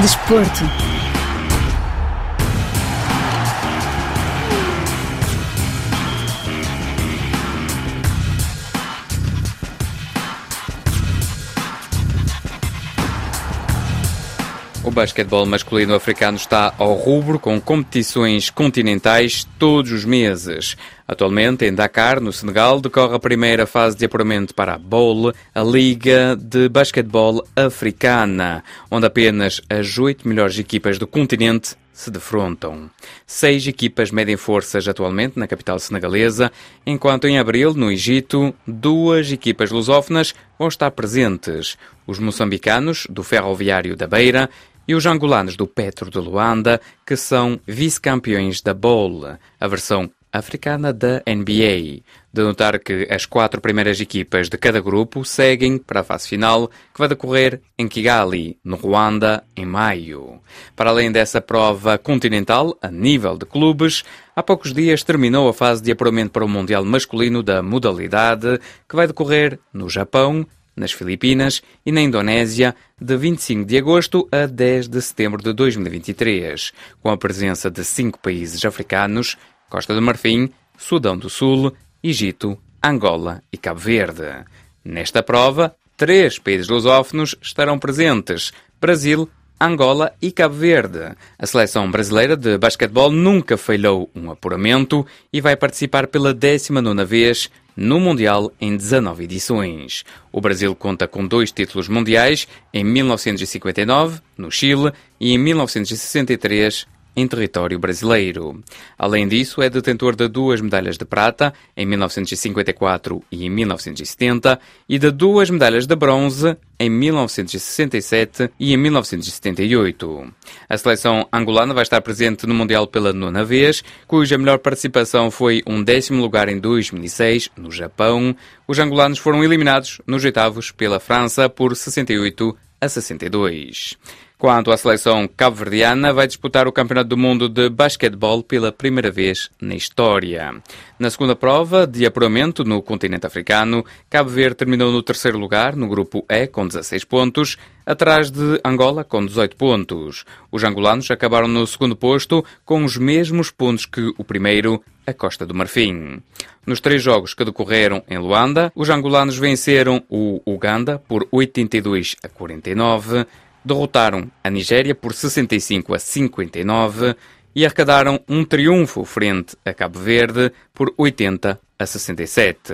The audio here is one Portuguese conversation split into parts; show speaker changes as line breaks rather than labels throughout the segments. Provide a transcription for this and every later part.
Desporto.
Basquetebol masculino africano está ao rubro com competições continentais todos os meses. Atualmente, em Dakar, no Senegal, decorre a primeira fase de apuramento para a Bowl, a Liga de Basquetebol Africana, onde apenas as oito melhores equipas do continente se defrontam. Seis equipas medem forças atualmente na capital senegalesa, enquanto em abril, no Egito, duas equipas lusófonas vão estar presentes: os moçambicanos, do Ferroviário da Beira, e os angolanos do Petro de Luanda, que são vice-campeões da Bowl, a versão africana da NBA. De notar que as quatro primeiras equipas de cada grupo seguem para a fase final, que vai decorrer em Kigali, no Ruanda, em maio. Para além dessa prova continental, a nível de clubes, há poucos dias terminou a fase de apuramento para o Mundial Masculino da modalidade, que vai decorrer no Japão, nas Filipinas e na Indonésia, de 25 de agosto a 10 de setembro de 2023, com a presença de cinco países africanos: Costa do Marfim, Sudão do Sul, Egito, Angola e Cabo Verde. Nesta prova, três países lusófonos estarão presentes: Brasil, Angola e Cabo Verde. A seleção brasileira de basquetebol nunca falhou um apuramento e vai participar pela 19ª vez no Mundial em 19 edições. O Brasil conta com dois títulos mundiais, em 1959, no Chile, e em 1963, em território brasileiro. Além disso, é detentor de duas medalhas de prata, em 1954 e em 1970, e de duas medalhas de bronze, em 1967 e em 1978. A seleção angolana vai estar presente no Mundial pela nona vez, cuja melhor participação foi um décimo lugar em 2006, no Japão. Os angolanos foram eliminados nos oitavos pela França por 68 a 62. Quanto à seleção cabo-verdiana, vai disputar o Campeonato do Mundo de Basquetebol pela primeira vez na história. Na segunda prova de apuramento no continente africano, Cabo Verde terminou no terceiro lugar no grupo E com 16 pontos, atrás de Angola com 18 pontos. Os angolanos acabaram no segundo posto com os mesmos pontos que o primeiro, a Costa do Marfim. Nos três jogos que decorreram em Luanda, os angolanos venceram o Uganda por 82 a 49, derrotaram a Nigéria por 65 a 59 e arrecadaram um triunfo frente a Cabo Verde por 80 a 67.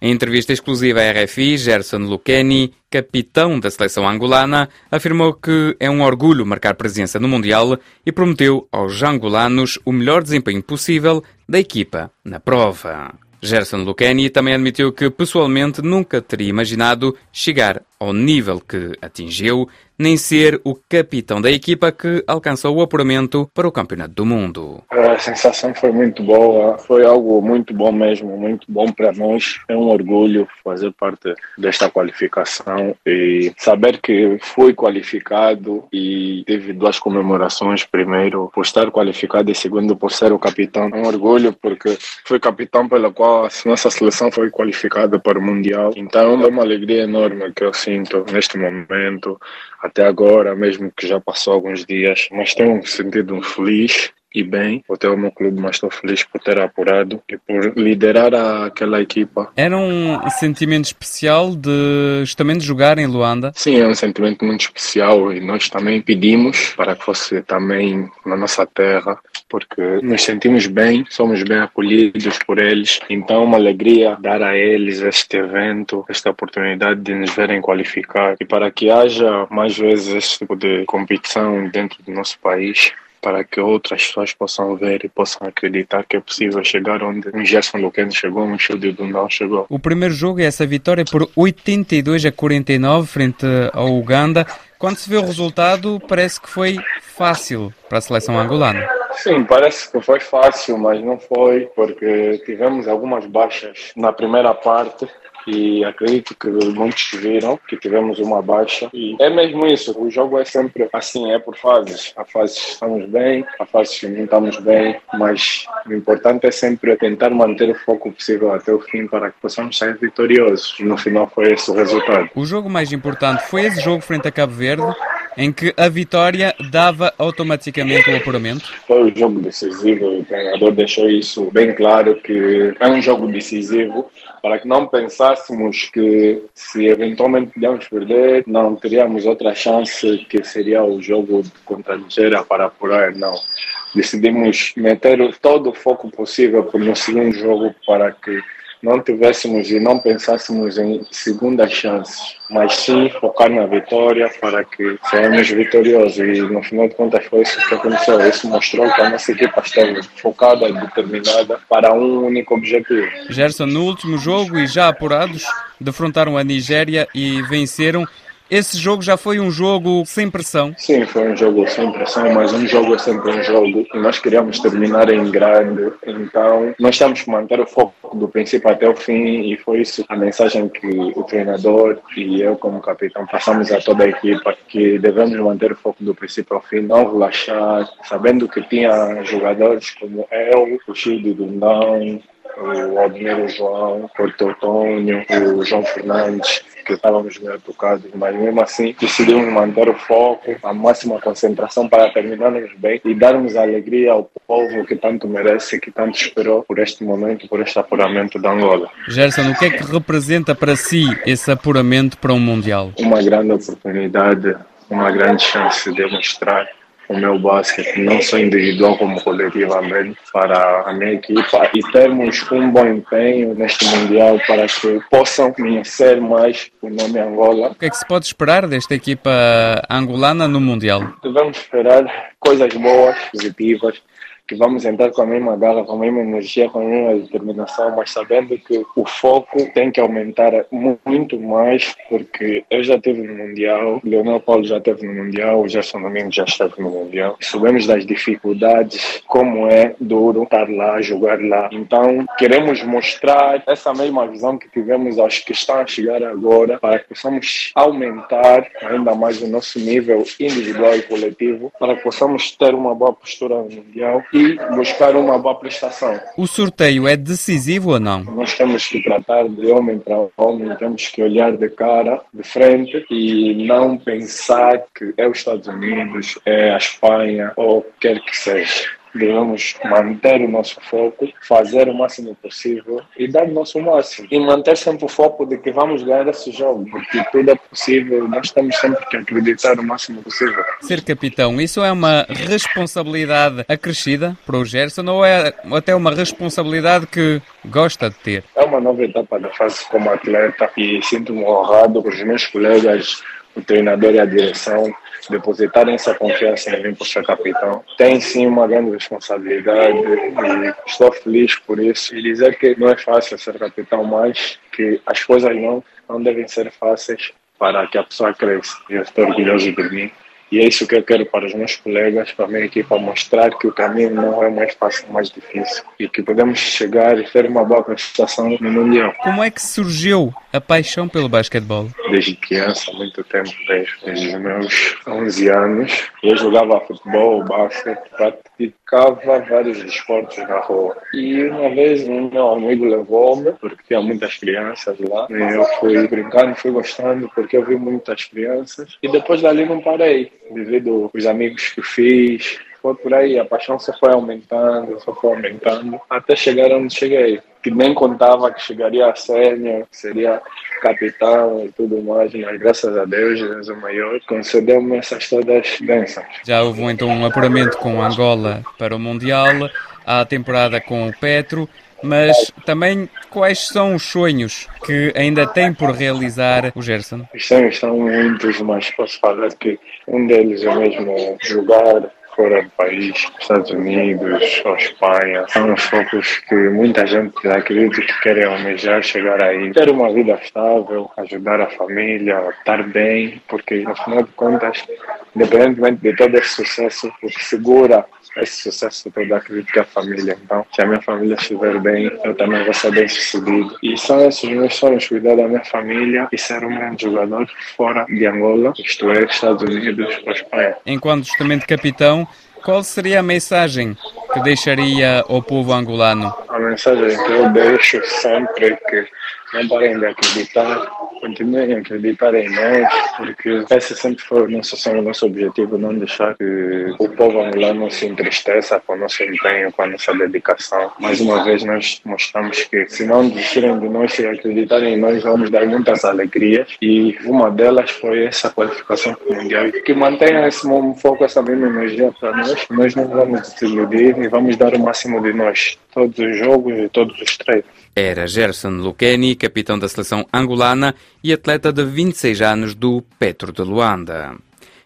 Em entrevista exclusiva à RFI, Gerson Lucchini, capitão da seleção angolana, afirmou que é um orgulho marcar presença no Mundial e prometeu aos angolanos o melhor desempenho possível da equipa na prova. Gerson Lucchini também admitiu que pessoalmente nunca teria imaginado chegar ao nível que atingiu, nem ser o capitão da equipa que alcançou o apuramento para o Campeonato do Mundo.
A sensação foi muito boa, foi algo muito bom mesmo, muito bom para nós. É um orgulho fazer parte desta qualificação e saber que fui qualificado e teve duas comemorações. Primeiro, por estar qualificado e segundo, por ser o capitão. É um orgulho porque fui capitão pela qual a nossa seleção foi qualificada para o Mundial. Então é uma alegria enorme que eu sinto neste momento, até agora, mesmo que já passou alguns dias, mas tenho sentido feliz e bem o meu clube, mas estou feliz por ter apurado e por liderar aquela equipa.
Era um sentimento especial de justamente jogar em Luanda?
Sim, é um sentimento muito especial e nós também pedimos para que fosse também na nossa terra, porque nos sentimos bem, somos bem acolhidos por eles, então uma alegria dar a eles este evento, esta oportunidade de nos verem qualificar e para que haja mais vezes este tipo de competição dentro do nosso país para que outras pessoas possam ver e possam acreditar que é possível chegar onde um Gerson Luqueno chegou, um Childe Dundal chegou.
O primeiro jogo é essa vitória por 82 a 49 frente ao Uganda. Quando se vê o resultado, parece que foi fácil para a seleção angolana.
Sim, parece que foi fácil, mas não foi, porque tivemos algumas baixas na primeira parte e acredito que muitos viram que tivemos uma baixa. E é mesmo isso, o jogo é sempre assim, é por fases, a fase estamos bem, a fase não estamos bem, mas o importante é sempre tentar manter o foco possível até o fim para que possamos sair vitoriosos. No final foi esse o resultado.
O jogo mais importante foi esse jogo frente a Cabo Verde em que a vitória dava automaticamente o apuramento?
Foi um jogo decisivo, o treinador deixou isso bem claro que é um jogo decisivo para que não pensássemos que se eventualmente podíamos perder, não teríamos outra chance que seria o jogo contra a Nigéria para apurar, não. Decidimos meter todo o foco possível no segundo jogo para que não tivéssemos e não pensássemos em segundas chances, mas sim focar na vitória para que sejamos vitoriosos. E no final de contas foi isso que aconteceu. Isso mostrou que a nossa equipa esteve focada determinada para um único objetivo.
Gerson, no último jogo e já apurados, defrontaram a Nigéria e venceram esse jogo já foi um jogo sem pressão?
Sim, foi um jogo sem pressão, mas um jogo é sempre um jogo e nós queríamos terminar em grande. Então, nós temos que manter o foco do princípio até o fim e foi isso a mensagem que o treinador e eu, como capitão, passamos a toda a equipa que devemos manter o foco do princípio ao fim, não relaxar, sabendo que tinha jogadores como eu, o Chido Dundão, o Admiro João, o Teotônio, o João Fernandes, que estávamos meio tocados, mas mesmo assim decidimos manter o foco, a máxima concentração para terminarmos bem e darmos alegria ao povo que tanto merece, que tanto esperou por este momento, por este apuramento da Angola.
Gerson, o que é que representa para si esse apuramento para um Mundial?
Uma grande oportunidade, uma grande chance de mostrar o meu basquete, não só individual como coletivamente, para a minha equipa e termos um bom empenho neste Mundial para que possam conhecer mais o nome Angola.
O que é que se pode esperar desta equipa angolana no Mundial?
Devemos esperar coisas boas, positivas, que vamos entrar com a mesma garra, com a mesma energia, com a mesma determinação, mas sabendo que o foco tem que aumentar muito mais, porque eu já estive no Mundial, Leonel Paulo já esteve no Mundial, o Gerson Domingos já esteve no Mundial. Sabemos das dificuldades, como é duro estar lá, jogar lá. Então, queremos mostrar essa mesma visão que tivemos aos que estão a chegar agora, para que possamos aumentar ainda mais o nosso nível individual e coletivo, para que possamos ter uma boa postura no Mundial e buscar uma boa prestação.
O sorteio é decisivo ou não?
Nós temos que tratar de homem para homem, temos que olhar de cara, de frente e não pensar que é os Estados Unidos, é a Espanha ou quer que seja devemos manter o nosso foco, fazer o máximo possível e dar o nosso máximo. E manter sempre o foco de que vamos ganhar esse jogo, porque tudo é possível, nós temos sempre que acreditar o máximo possível.
Ser capitão, isso é uma responsabilidade acrescida para o Gerson ou é até uma responsabilidade que gosta de ter?
É uma nova etapa da fase como atleta e sinto-me honrado por os meus colegas, o treinador e a direção depositarem essa confiança em mim por ser capitão. Tem sim uma grande responsabilidade e estou feliz por isso. E dizer que não é fácil ser capitão, mas que as coisas não, não devem ser fáceis para que a pessoa cresça. Eu estou orgulhoso de mim e é isso que eu quero para os meus colegas, para a minha equipa, mostrar que o caminho não é mais fácil, mais difícil e que podemos chegar e ter uma boa prestação no Mundial.
Como é que surgiu a paixão pelo basquetebol?
Desde criança, muito tempo, desde, desde os meus 11 anos. Eu jogava futebol, basquete, praticava vários esportes na rua. E uma vez um meu amigo levou-me, porque tinha muitas crianças lá, e eu fui brincando, fui gostando, porque eu vi muitas crianças. E depois dali não parei devido aos amigos que fiz. Foi por aí, a paixão só foi aumentando, só foi aumentando, até chegar onde cheguei. Que nem contava que chegaria a sênior, que seria capitão e tudo mais, mas graças a Deus, Deus é maior, concedeu-me essas todas bênçãos.
Já houve então um apuramento com Angola para o Mundial, a temporada com o Petro, mas também quais são os sonhos que ainda tem por realizar o Gerson?
Os sonhos são muitos, mas posso falar que um deles é mesmo jogar fora do país, Estados Unidos ou Espanha. São os focos que muita gente acredita que querem almejar chegar aí. Ter uma vida estável, ajudar a família, estar bem, porque no final de contas, independentemente de todo esse sucesso, o que segura esse sucesso todo acredito que a família. Então, se a minha família estiver bem, eu também vou ser bem sucedido. E são esses meus sonhos, cuidar da minha família e ser um grande jogador fora de Angola, isto é, Estados Unidos ou Espanha.
Enquanto justamente capitão, qual seria a mensagem que deixaria ao povo angolano?
A mensagem que eu deixo sempre é que não parem de acreditar, continuem a acreditar em nós, porque esse sempre foi o nosso sonho, o nosso objetivo, não deixar que o povo angolano se entristeça com o nosso empenho, com a nossa dedicação. Mais uma vez nós mostramos que se não desistirem de nós, se acreditarem em nós, vamos dar muitas alegrias e uma delas foi essa qualificação mundial. Que mantenha esse mesmo foco, essa mesma energia para nós, nós não vamos desiludir e vamos dar o máximo de nós, todos os jogos e todos os treinos.
Era Gerson Lucchini, capitão da seleção angolana e atleta de 26 anos do Petro de Luanda.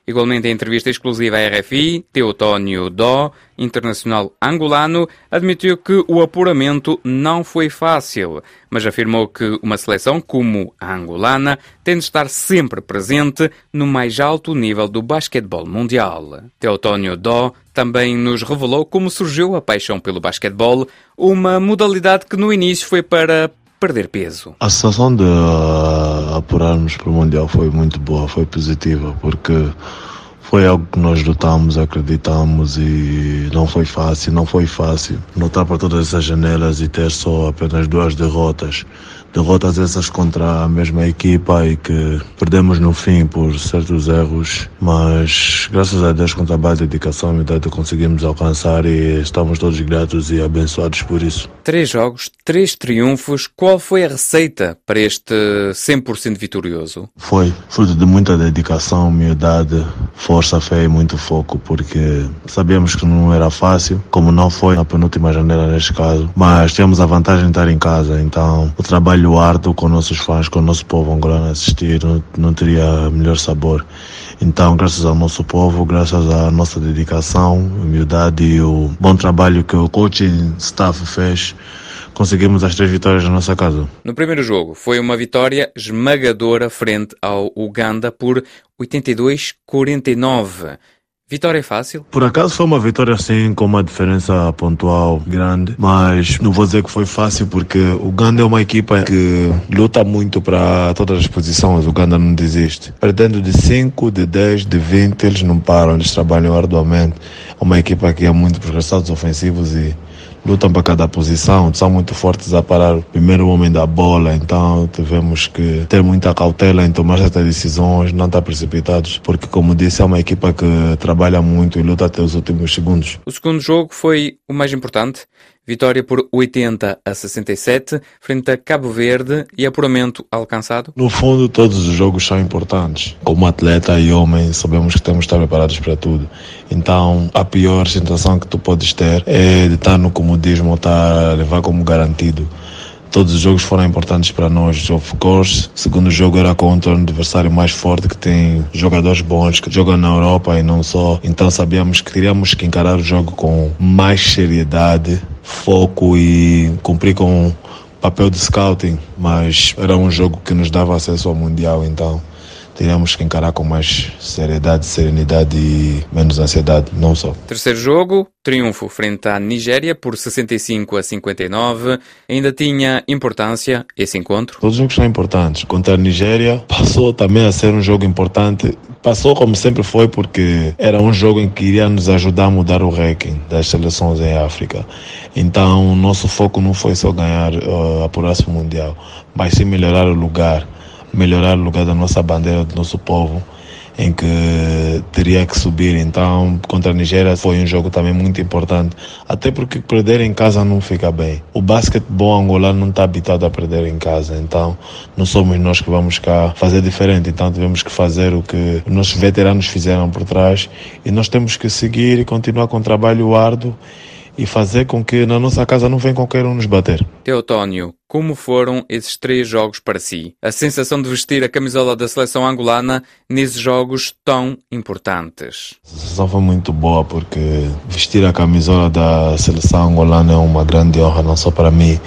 Igualmente, em entrevista exclusiva à RFI, Teotónio Dó, internacional angolano, admitiu que o apuramento não foi fácil, mas afirmou que uma seleção como a angolana tem de estar sempre presente no mais alto nível do basquetebol mundial. Teotónio Dó também nos revelou como surgiu a paixão pelo basquetebol, uma modalidade que no início foi para perder peso.
A sensação de uh, apurarmos para o Mundial foi muito boa, foi positiva, porque foi algo que nós lutamos, acreditamos e não foi fácil, não foi fácil. Lutar para todas essas janelas e ter só apenas duas derrotas derrotas essas contra a mesma equipa e que perdemos no fim por certos erros, mas graças a Deus com trabalho, dedicação e humildade conseguimos alcançar e estamos todos gratos e abençoados por isso.
Três jogos, três triunfos. Qual foi a receita para este 100% vitorioso?
Foi fruto de muita dedicação, humildade, força, fé e muito foco, porque sabíamos que não era fácil, como não foi na penúltima janela neste caso, mas temos a vantagem de estar em casa, então o trabalho trabalho árduo com nossos fãs, com o nosso povo angolano assistir, não, não teria melhor sabor. Então, graças ao nosso povo, graças à nossa dedicação, humildade e o bom trabalho que o coaching staff fez, conseguimos as três vitórias na nossa casa.
No primeiro jogo, foi uma vitória esmagadora frente ao Uganda por 82-49. Vitória fácil?
Por acaso foi uma vitória sim, com uma diferença pontual grande, mas não vou dizer que foi fácil porque o Uganda é uma equipa que luta muito para todas as posições, o Uganda não desiste. Perdendo de 5, de 10, de 20, eles não param, eles trabalham arduamente. É uma equipa que é muito resultados ofensivos e lutam para cada posição, são muito fortes a parar o primeiro homem da bola, então tivemos que ter muita cautela em tomar certas decisões, não estar precipitados, porque como disse, é uma equipa que trabalha muito e luta até os últimos segundos.
O segundo jogo foi o mais importante. Vitória por 80 a 67, frente a Cabo Verde e apuramento alcançado?
No fundo, todos os jogos são importantes. Como atleta e homem, sabemos que temos de estar preparados para tudo. Então, a pior sensação que tu podes ter é de estar no comodismo ou estar a levar como garantido. Todos os jogos foram importantes para nós, of course. O segundo jogo era contra um adversário mais forte que tem jogadores bons que jogam na Europa e não só. Então sabíamos que teríamos que encarar o jogo com mais seriedade, foco e cumprir com o papel de scouting. Mas era um jogo que nos dava acesso ao Mundial, então teríamos que encarar com mais seriedade, serenidade e menos ansiedade, não só.
Terceiro jogo, triunfo frente à Nigéria por 65 a 59. Ainda tinha importância esse encontro?
Todos os jogos são importantes. Contra a Nigéria passou também a ser um jogo importante. Passou como sempre foi porque era um jogo em que iria nos ajudar a mudar o ranking das seleções em África. Então, nosso foco não foi só ganhar uh, apurar-se mundial, mas sim melhorar o lugar melhorar o lugar da nossa bandeira, do nosso povo, em que teria que subir. Então, contra a Nigéria foi um jogo também muito importante, até porque perder em casa não fica bem. O basquetebol angolano não está habituado a perder em casa, então não somos nós que vamos cá fazer diferente. Então, tivemos que fazer o que os nossos veteranos fizeram por trás e nós temos que seguir e continuar com o trabalho árduo e fazer com que na nossa casa não venha qualquer um nos bater.
Teotónio, como foram esses três jogos para si? A sensação de vestir a camisola da seleção angolana nesses jogos tão importantes?
A sensação foi muito boa porque vestir a camisola da seleção angolana é uma grande honra, não só para mim,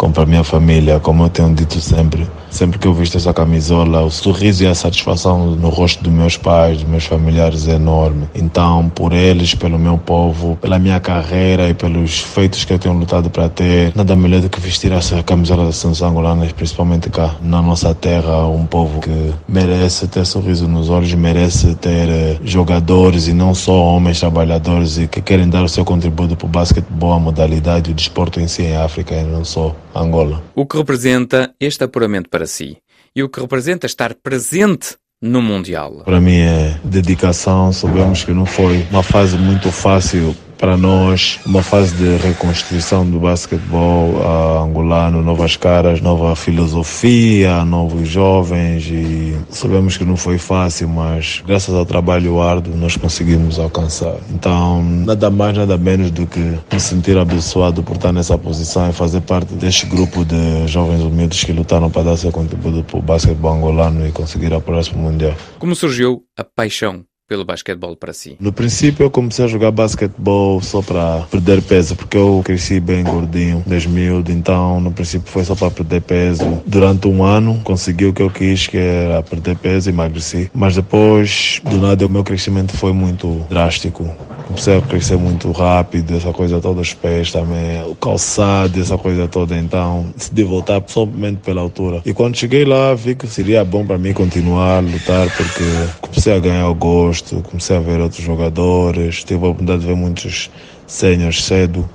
como para a minha família, como eu tenho dito sempre. Sempre que eu visto essa camisola, o sorriso e a satisfação no rosto dos meus pais, dos meus familiares é enorme. Então, por eles, pelo meu povo, pela minha carreira e pelos feitos que eu tenho lutado para ter, nada melhor do que vestir essa camisola da seleção angolana, principalmente cá na nossa terra, um povo que merece ter sorriso nos olhos, merece ter eh, jogadores e não só homens trabalhadores e que querem dar o seu contributo para o basquetebol, a modalidade, o desporto em si em África e não só. Angola.
O que representa este apuramento para si? E o que representa estar presente no Mundial?
Para mim é dedicação. Sabemos que não foi uma fase muito fácil para nós uma fase de reconstrução do basquetebol uh, angolano, novas caras, nova filosofia, novos jovens e sabemos que não foi fácil, mas graças ao trabalho árduo nós conseguimos alcançar. Então, nada mais, nada menos do que me sentir abençoado por estar nessa posição e fazer parte deste grupo de jovens humildes que lutaram para dar seu contributo para o basquetebol angolano e conseguir a próximo Mundial.
Como surgiu a paixão pelo basquetebol para si?
No princípio eu comecei a jogar basquetebol só para perder peso, porque eu cresci bem gordinho, desmiúdo, então no princípio foi só para perder peso. Durante um ano consegui o que eu quis, que era perder peso e emagreci. Mas depois, do nada, o meu crescimento foi muito drástico. Comecei a crescer muito rápido, essa coisa toda, os pés também, o calçado, essa coisa toda. Então decidi voltar somente pela altura. E quando cheguei lá, vi que seria bom para mim continuar a lutar, porque comecei a ganhar o gosto gosto, comecei a ver outros jogadores, tive a oportunidade de ver muitos seniors cedo.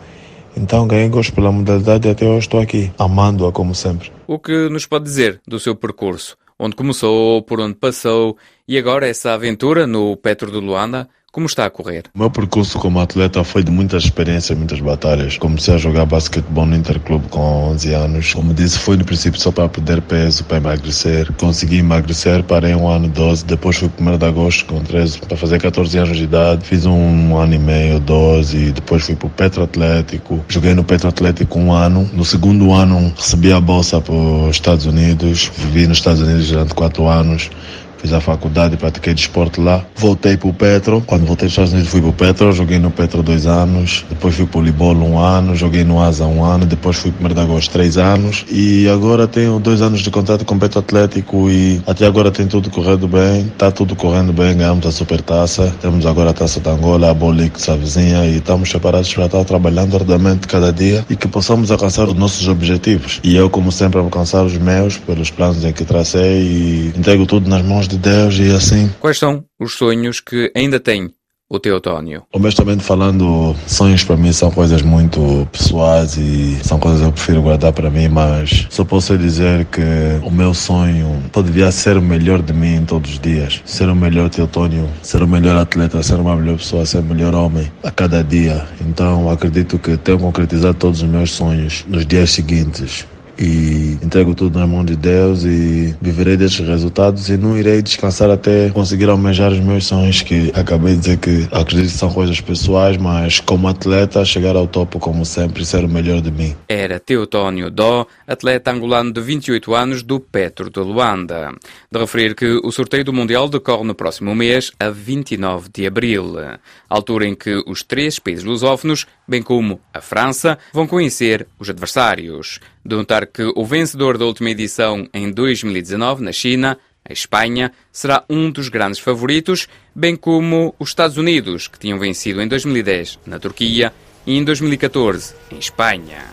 Então ganhei gosto pela modalidade e até hoje estou aqui, amando-a como sempre.
O que nos pode dizer do seu percurso? Onde começou, por onde passou e agora essa aventura no Petro do Luanda? Como está a correr?
O meu percurso como atleta foi de muitas experiências, muitas batalhas. Comecei a jogar basquetebol no Interclube com 11 anos. Como disse, foi no princípio só para perder peso, para emagrecer. Consegui emagrecer, parei um ano 12. Depois fui 1 de agosto com 13 para fazer 14 anos de idade. Fiz um ano e meio, 12. Depois fui para o Petro Atlético. Joguei no Petro Atlético um ano. No segundo ano recebi a bolsa para os Estados Unidos. Vivi nos Estados Unidos durante 4 anos fiz a faculdade, pratiquei desporto lá. Voltei para o Petro. Quando voltei dos Estados Unidos fui para o Petro, joguei no Petro dois anos. Depois fui para o Libolo um ano, joguei no Asa um ano. Depois fui para o Merdagosto três anos. E agora tenho dois anos de contrato com o Petro Atlético e até agora tem tudo correndo bem. Está tudo correndo bem, ganhamos a Super Taça. Temos agora a Taça da Angola, a Bolix, a vizinha e estamos separados para estar trabalhando arduamente cada dia e que possamos alcançar os nossos objetivos. E eu, como sempre, alcançar os meus pelos planos em que tracei e entrego tudo nas mãos de Deus e assim.
Quais são os sonhos que ainda tem o Teotónio?
Honestamente falando, sonhos para mim são coisas muito pessoais e são coisas que eu prefiro guardar para mim, mas só posso dizer que o meu sonho poderia ser o melhor de mim todos os dias. Ser o melhor Teotónio, ser o melhor atleta, ser uma melhor pessoa, ser o melhor homem a cada dia. Então acredito que tenho concretizado todos os meus sonhos nos dias seguintes e entrego tudo na mão de Deus e viverei destes resultados e não irei descansar até conseguir almejar os meus sonhos que acabei de dizer que acredito que são coisas pessoais, mas como atleta chegar ao topo como sempre e ser o melhor de mim.
Era Teotónio Dó, atleta angolano de 28 anos do Petro de Luanda. De referir que o sorteio do Mundial decorre no próximo mês, a 29 de abril, altura em que os três países lusófonos, bem como a França, vão conhecer os adversários. De notar que o vencedor da última edição em 2019, na China, a Espanha, será um dos grandes favoritos, bem como os Estados Unidos, que tinham vencido em 2010 na Turquia e em 2014 em Espanha.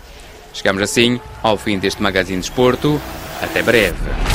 Chegamos assim ao fim deste Magazine de Esporto. Até breve.